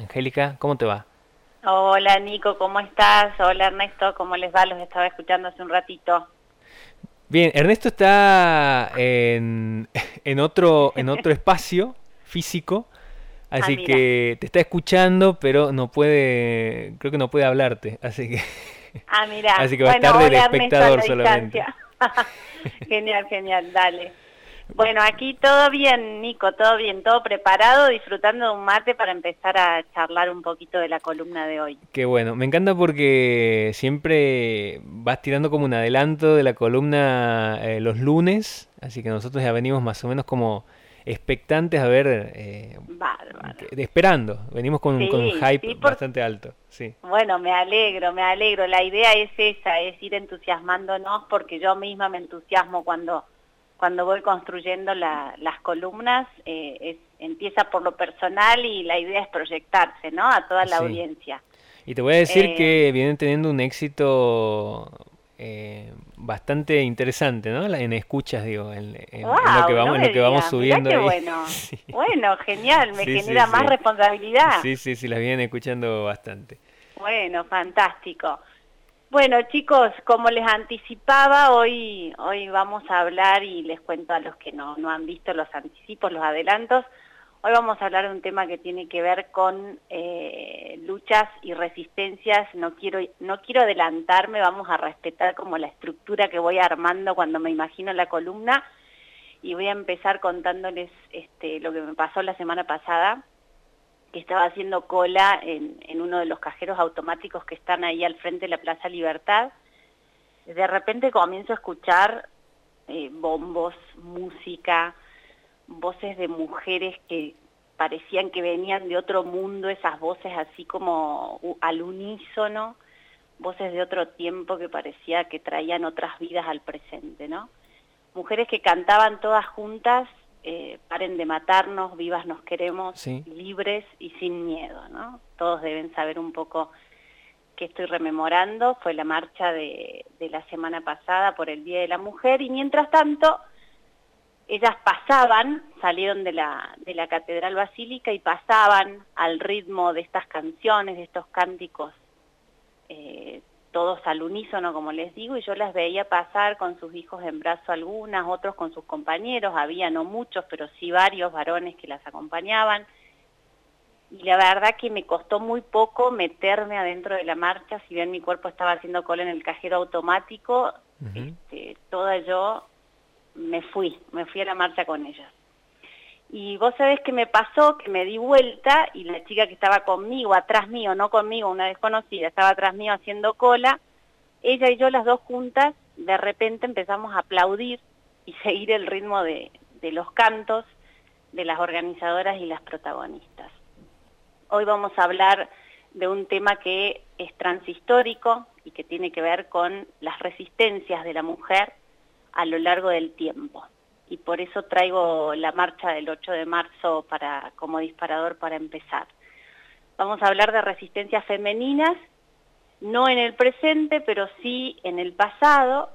Angélica, ¿cómo te va? Hola Nico, ¿cómo estás? Hola Ernesto, ¿cómo les va? Los estaba escuchando hace un ratito. Bien, Ernesto está en, en otro, en otro espacio físico, así Ah, que te está escuchando, pero no puede, creo que no puede hablarte, así que... Ah, mira. Así que va a estar de hola, Ernesto, espectador solamente. genial, genial, dale. Bueno, aquí todo bien, Nico, todo bien, todo preparado, disfrutando de un mate para empezar a charlar un poquito de la columna de hoy. Qué bueno, me encanta porque siempre vas tirando como un adelanto de la columna eh, los lunes, así que nosotros ya venimos más o menos como expectantes a ver, eh, esperando, venimos con, con un hype sí, por- bastante alto, sí. Bueno, me alegro, me alegro. La idea es esa, es ir entusiasmándonos porque yo misma me entusiasmo cuando, cuando voy construyendo la- las columnas. eh, es, empieza por lo personal y la idea es proyectarse, ¿no? A toda la Sí. audiencia. Y te voy a decir Eh, que vienen teniendo un éxito eh, bastante interesante, ¿no? En escuchas, digo, en, en- en lo que vamos, no en lo que vamos subiendo qué ahí. bueno. Sí. Bueno, genial, me Sí, genera más responsabilidad. Sí, sí, sí, las vienen escuchando bastante. Bueno, fantástico. Bueno, chicos, como les anticipaba, hoy, hoy vamos a hablar y les cuento a los que no, no han visto los anticipos, los adelantos. Hoy vamos a hablar de un tema que tiene que ver con eh, luchas y resistencias. No quiero, no quiero adelantarme, vamos a respetar como la estructura que voy armando cuando me imagino la columna. Y voy a empezar contándoles este, lo que me pasó la semana pasada que estaba haciendo cola en, uno de los cajeros automáticos que están ahí al frente de la Plaza Libertad. De repente comienzo a escuchar eh, bombos, música, voces de mujeres que parecían que venían de otro mundo, esas voces así como al unísono, voces de otro tiempo que parecía que traían otras vidas al presente, ¿no? Mujeres que cantaban todas juntas, eh, paren de matarnos, vivas nos queremos, Sí. libres y sin miedo, ¿no? Todos deben saber un poco que estoy rememorando, fue la marcha de, de la semana pasada por el Día de la Mujer y mientras tanto ellas pasaban, salieron de la, de la Catedral Basílica y pasaban al ritmo de estas canciones, de estos cánticos, eh, todos al unísono, como les digo, y yo las veía pasar con sus hijos en brazo algunas, otros con sus compañeros, había no muchos, pero sí varios varones que las acompañaban. Y la verdad que me costó muy poco meterme adentro de la marcha, si bien mi cuerpo estaba haciendo cola en el cajero automático, este, toda yo me fui, me fui a la marcha con ellas. Y vos sabés que me pasó, que me di vuelta y la chica que estaba conmigo, atrás mío, no conmigo, una desconocida, estaba atrás mío haciendo cola, ella y yo las dos juntas, de repente empezamos a aplaudir y seguir el ritmo de, de los cantos de las organizadoras y las protagonistas. Hoy vamos a hablar de un tema que es transhistórico y que tiene que ver con las resistencias de la mujer a lo largo del tiempo. Y por eso traigo la marcha del 8 de marzo para, como disparador para empezar. Vamos a hablar de resistencias femeninas, no en el presente, pero sí en el pasado,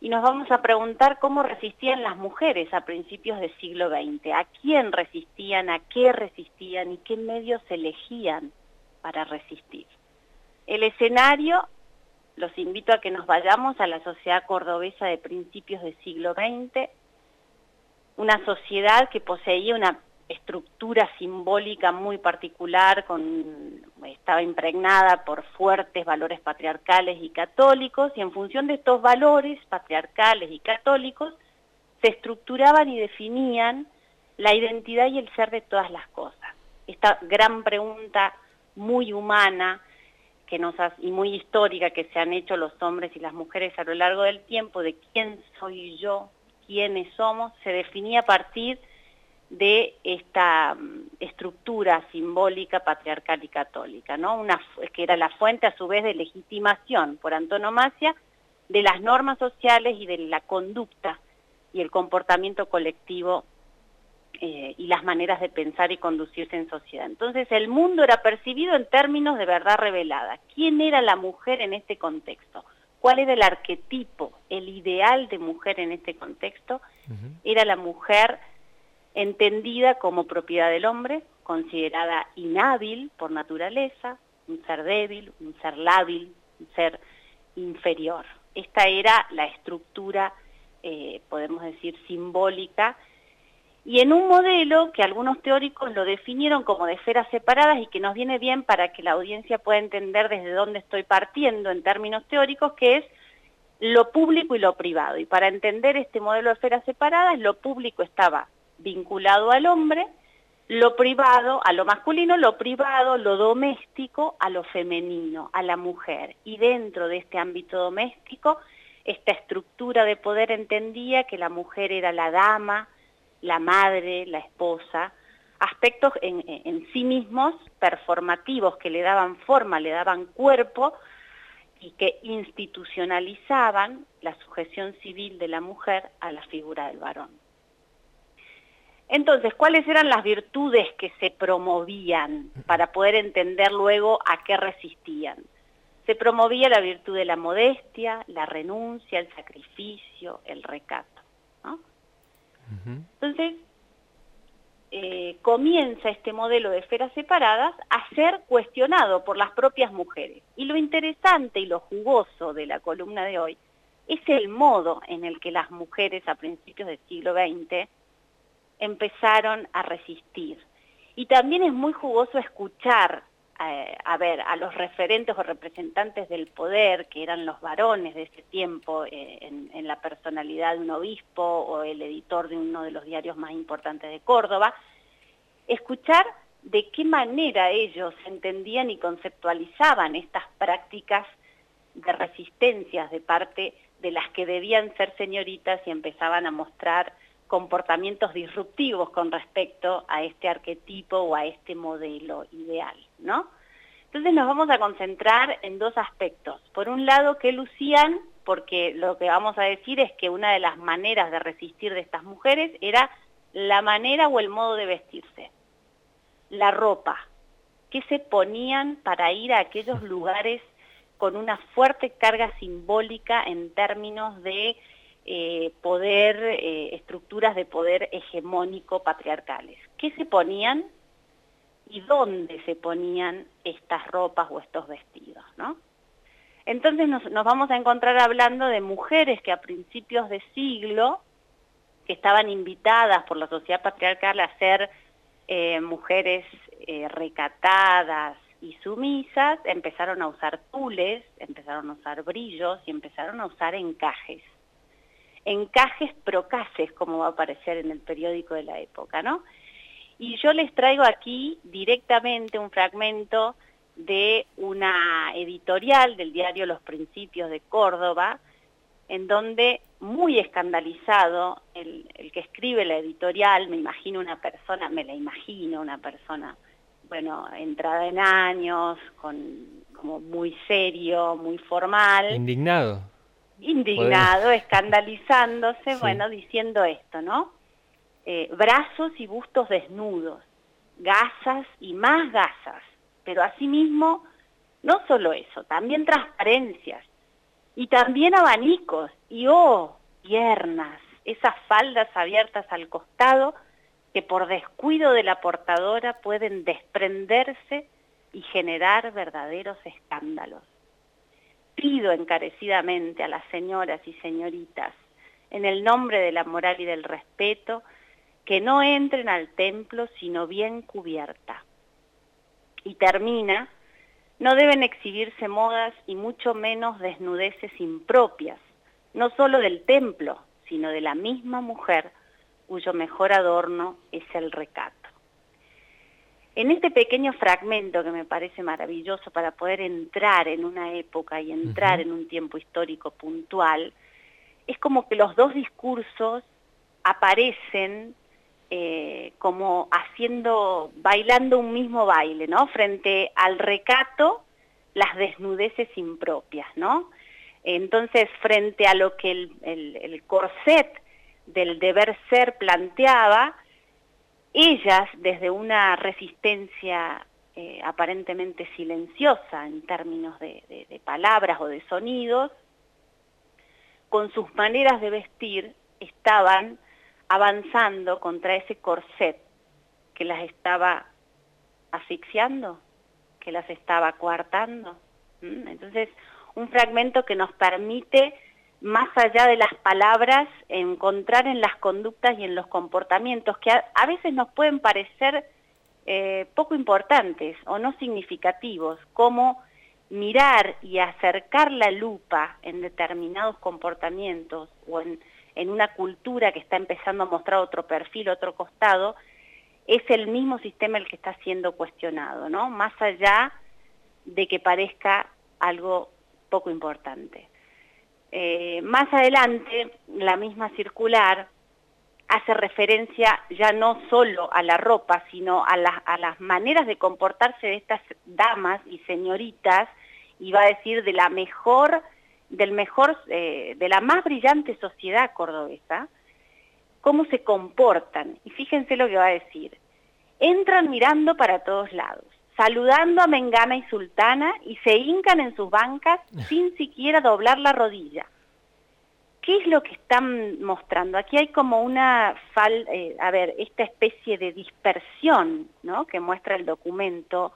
y nos vamos a preguntar cómo resistían las mujeres a principios del siglo XX, a quién resistían, a qué resistían y qué medios elegían para resistir. El escenario, los invito a que nos vayamos a la sociedad cordobesa de principios del siglo XX, una sociedad que poseía una estructura simbólica muy particular, estaba impregnada por fuertes valores patriarcales y católicos, y en función de estos valores patriarcales y católicos, se estructuraban y definían la identidad y el ser de todas las cosas. Esta gran pregunta muy humana y muy histórica que se han hecho los hombres y las mujeres a lo largo del tiempo de quién soy yo, quiénes somos, se definía a partir de esta mm, estructura simbólica patriarcal y católica, que era la fuente a su vez de legitimación por antonomasia de las normas sociales y de la conducta y el comportamiento colectivo eh, y las maneras de pensar y conducirse en sociedad. Entonces el mundo era percibido en términos de verdad revelada. ¿Quién era la mujer en este contexto? ¿Cuál era el arquetipo, el ideal de mujer en este contexto? Era la mujer entendida como propiedad del hombre, considerada inhábil por naturaleza, un ser débil, un ser lábil, un ser inferior. Esta era la estructura, eh, podemos decir, simbólica, y en un modelo que algunos teóricos lo definieron como de esferas separadas y que nos viene bien para que la audiencia pueda entender desde dónde estoy partiendo en términos teóricos, que es lo público y lo privado. Y para entender este modelo de esferas separadas, lo público estaba vinculado al hombre, lo privado a lo masculino, lo privado, lo doméstico a lo femenino, a la mujer. Y dentro de este ámbito doméstico, esta estructura de poder entendía que la mujer era la dama, la madre, la esposa, aspectos en, sí mismos performativos que le daban forma, le daban cuerpo y que institucionalizaban la sujeción civil de la mujer a la figura del varón. Entonces, ¿cuáles eran las virtudes que se promovían para poder entender luego a qué resistían? Se promovía la virtud de la modestia, la renuncia, el sacrificio, el recato. Entonces, eh, comienza este modelo de esferas separadas a ser cuestionado por las propias mujeres. Y lo interesante y lo jugoso de la columna de hoy es el modo en el que las mujeres a principios del siglo XX empezaron a resistir. Y también es muy jugoso escuchar, eh, a ver, a los referentes o representantes del poder, que eran los varones de ese tiempo, eh, en, en, la personalidad de un obispo o el editor de uno de los diarios más importantes de Córdoba, escuchar de qué manera ellos entendían y conceptualizaban estas prácticas de resistencias de parte de las que debían ser señoritas y empezaban a mostrar comportamientos disruptivos con respecto a este arquetipo o a este modelo ideal, ¿no? Entonces nos vamos a concentrar en dos aspectos. Por un lado, que lucían, porque lo que vamos a decir es que una de las maneras de resistir de estas mujeres era la manera o el modo de vestirse, la ropa, que se ponían para ir a aquellos lugares con una fuerte carga simbólica en términos de eh, poder, eh, estructuras de poder hegemónico patriarcales. ¿Qué se ponían y dónde se ponían estas ropas o estos vestidos? ¿no? Entonces nos, vamos a encontrar hablando de mujeres que a principios de siglo, que estaban invitadas por la sociedad patriarcal a ser eh, mujeres eh, recatadas y sumisas, empezaron a usar tules, empezaron a usar brillos y empezaron a usar encajes encajes procaces, como va a aparecer en el periódico de la época, ¿no? Y yo les traigo aquí directamente un fragmento de una editorial del diario Los Principios de Córdoba, en donde muy escandalizado el, el, que escribe la editorial, me imagino una persona, me la imagino una persona, bueno, entrada en años, con como muy serio, muy formal. Indignado indignado, escandalizándose, bueno, diciendo esto, ¿no? Eh, brazos y bustos desnudos, gasas y más gasas, pero asimismo, no solo eso, también transparencias, y también abanicos, y oh, piernas, esas faldas abiertas al costado que por descuido de la portadora pueden desprenderse y generar verdaderos escándalos. Pido encarecidamente a las señoras y señoritas, en el nombre de la moral y del respeto, que no entren al templo sino bien cubierta. Y termina, no deben exhibirse modas y mucho menos desnudeces impropias, no solo del templo, sino de la misma mujer, cuyo mejor adorno es el recato. En este pequeño fragmento que me parece maravilloso para poder entrar en una época y entrar en un tiempo histórico puntual, es como que los dos discursos aparecen eh, como haciendo, bailando un mismo baile, ¿no? Frente al recato, las desnudeces impropias, ¿no? Entonces, frente a lo que el, corset del deber ser planteaba, ellas desde una resistencia eh, aparentemente silenciosa en términos de, palabras o de sonidos, con sus maneras de vestir estaban avanzando contra ese corset que las estaba asfixiando, que las estaba coartando. Entonces, un fragmento que nos permite, más allá de las palabras, encontrar en las conductas y en los comportamientos que a, veces nos pueden parecer eh, poco importantes o no significativos, como mirar y acercar la lupa en determinados comportamientos o en, en una cultura que está empezando a mostrar otro perfil, otro costado, es el mismo sistema el que está siendo cuestionado, ¿no? Más allá de que parezca algo poco importante. Eh, más adelante, la misma circular hace referencia ya no solo a la ropa, sino a, a las maneras de comportarse de estas damas y señoritas, y va a decir de la mejor, del mejor, eh, de la más brillante sociedad cordobesa, cómo se comportan. Y fíjense lo que va a decir. Entran mirando para todos lados, saludando a Mengana y Sultana y se hincan en sus bancas sin siquiera doblar la rodilla. ¿Qué es lo que están mostrando? Aquí hay como una, fal, eh, a ver, esta especie de dispersión ¿no? que muestra el documento,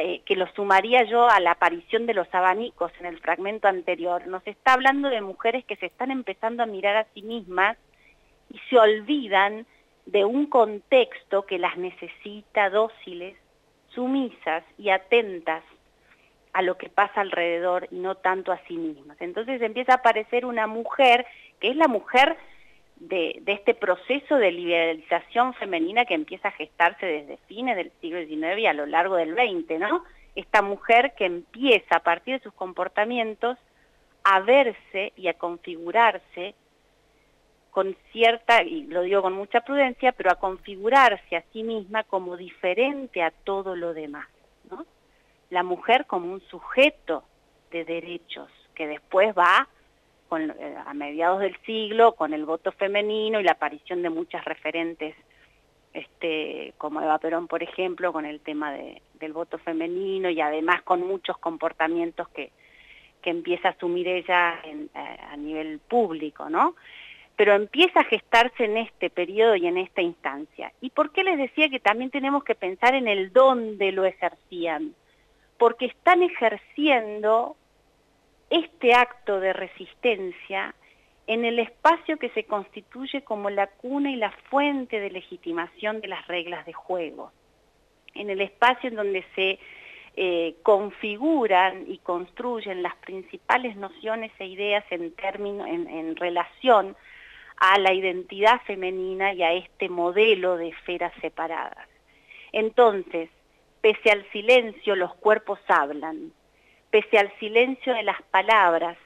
eh, que lo sumaría yo a la aparición de los abanicos en el fragmento anterior. Nos está hablando de mujeres que se están empezando a mirar a sí mismas y se olvidan de un contexto que las necesita dóciles, sumisas y atentas a lo que pasa alrededor y no tanto a sí mismas. Entonces empieza a aparecer una mujer que es la mujer de, este proceso de liberalización femenina que empieza a gestarse desde fines del siglo XIX y a lo largo del XX, ¿no? Esta mujer que empieza a partir de sus comportamientos a verse y a configurarse con cierta, y lo digo con mucha prudencia, pero a configurarse a sí misma como diferente a todo lo demás, ¿no? La mujer como un sujeto de derechos que después va eh, a mediados del siglo con el voto femenino y la aparición de muchas referentes este, como Eva Perón, por ejemplo, con el tema del voto femenino y además con muchos comportamientos que, que empieza a asumir ella eh, a nivel público, ¿no? pero empieza a gestarse en este periodo y en esta instancia. ¿Y por qué les decía que también tenemos que pensar en el dónde lo ejercían? Porque están ejerciendo este acto de resistencia en el espacio que se constituye como la cuna y la fuente de legitimación de las reglas de juego, en el espacio en donde se eh, configuran y construyen las principales nociones e ideas en, término, en relación a la identidad femenina y a este modelo de esferas separadas. Entonces, pese al silencio, los cuerpos hablan, pese al silencio de las palabras,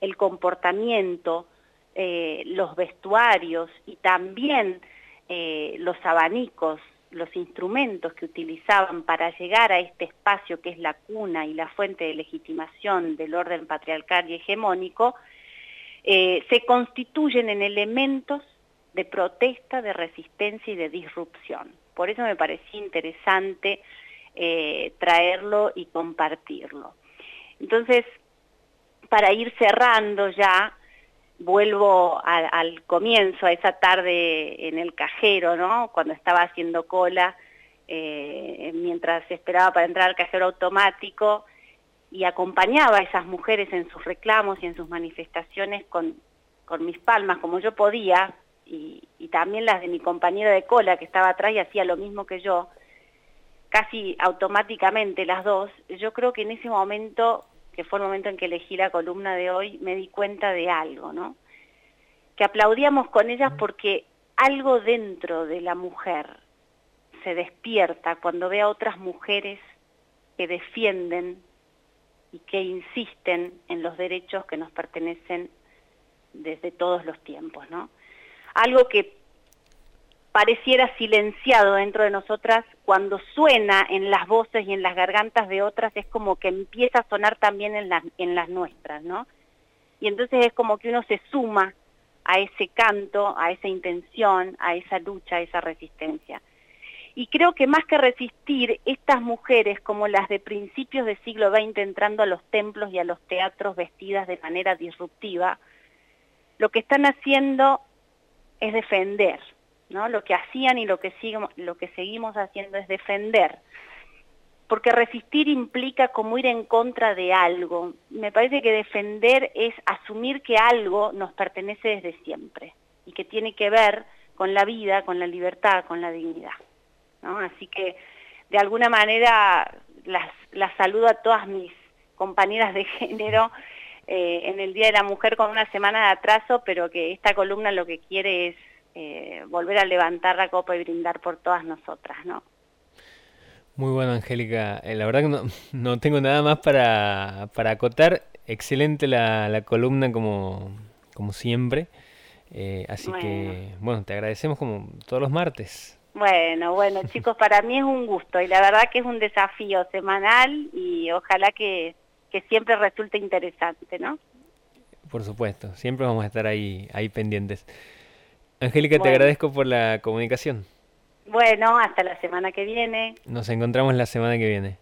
el comportamiento, eh, los vestuarios y también eh, los abanicos, los instrumentos que utilizaban para llegar a este espacio que es la cuna y la fuente de legitimación del orden patriarcal y hegemónico, eh, se constituyen en elementos de protesta, de resistencia y de disrupción. Por eso me parecía interesante traerlo y compartirlo. Entonces, para ir cerrando ya, vuelvo al comienzo, a esa tarde en el cajero, ¿no? Cuando estaba haciendo cola, eh, mientras esperaba para entrar al cajero automático, y acompañaba a esas mujeres en sus reclamos y en sus manifestaciones con, con mis palmas como yo podía, y, y, también las de mi compañera de cola que estaba atrás y hacía lo mismo que yo, casi automáticamente las dos, yo creo que en ese momento, que fue el momento en que elegí la columna de hoy, me di cuenta de algo, ¿no? Que aplaudíamos con ellas porque algo dentro de la mujer se despierta cuando ve a otras mujeres que defienden y que insisten en los derechos que nos pertenecen desde todos los tiempos, ¿no? Algo que pareciera silenciado dentro de nosotras, cuando suena en las voces y en las gargantas de otras, es como que empieza a sonar también en las, en las nuestras, ¿no? Y entonces es como que uno se suma a ese canto, a esa intención, a esa lucha, a esa resistencia. Y creo que más que resistir, estas mujeres como las de principios del siglo XX entrando a los templos y a los teatros vestidas de manera disruptiva, lo que están haciendo es defender, ¿no? Lo que hacían y lo que, lo que seguimos haciendo es defender. Porque resistir implica como ir en contra de algo. Me parece que defender es asumir que algo nos pertenece desde siempre y que tiene que ver con la vida, con la libertad, con la dignidad. Así que de alguna manera las, las saludo a todas mis compañeras de género eh, en el Día de la Mujer con una semana de atraso, pero que esta columna lo que quiere es eh, volver a levantar la copa y brindar por todas nosotras, ¿no? Muy bueno, Angélica. Eh, la verdad que no, no, tengo nada más para, para acotar. Excelente la, la columna como, como siempre. así que, bueno, te agradecemos como todos los martes. Bueno, bueno, chicos, para mí es un gusto y la verdad que es un desafío semanal y ojalá que, siempre resulte interesante, ¿no? Por supuesto, siempre vamos a estar ahí, ahí pendientes. Angélica, te agradezco por la comunicación. Bueno, hasta la semana que viene. Nos encontramos la semana que viene.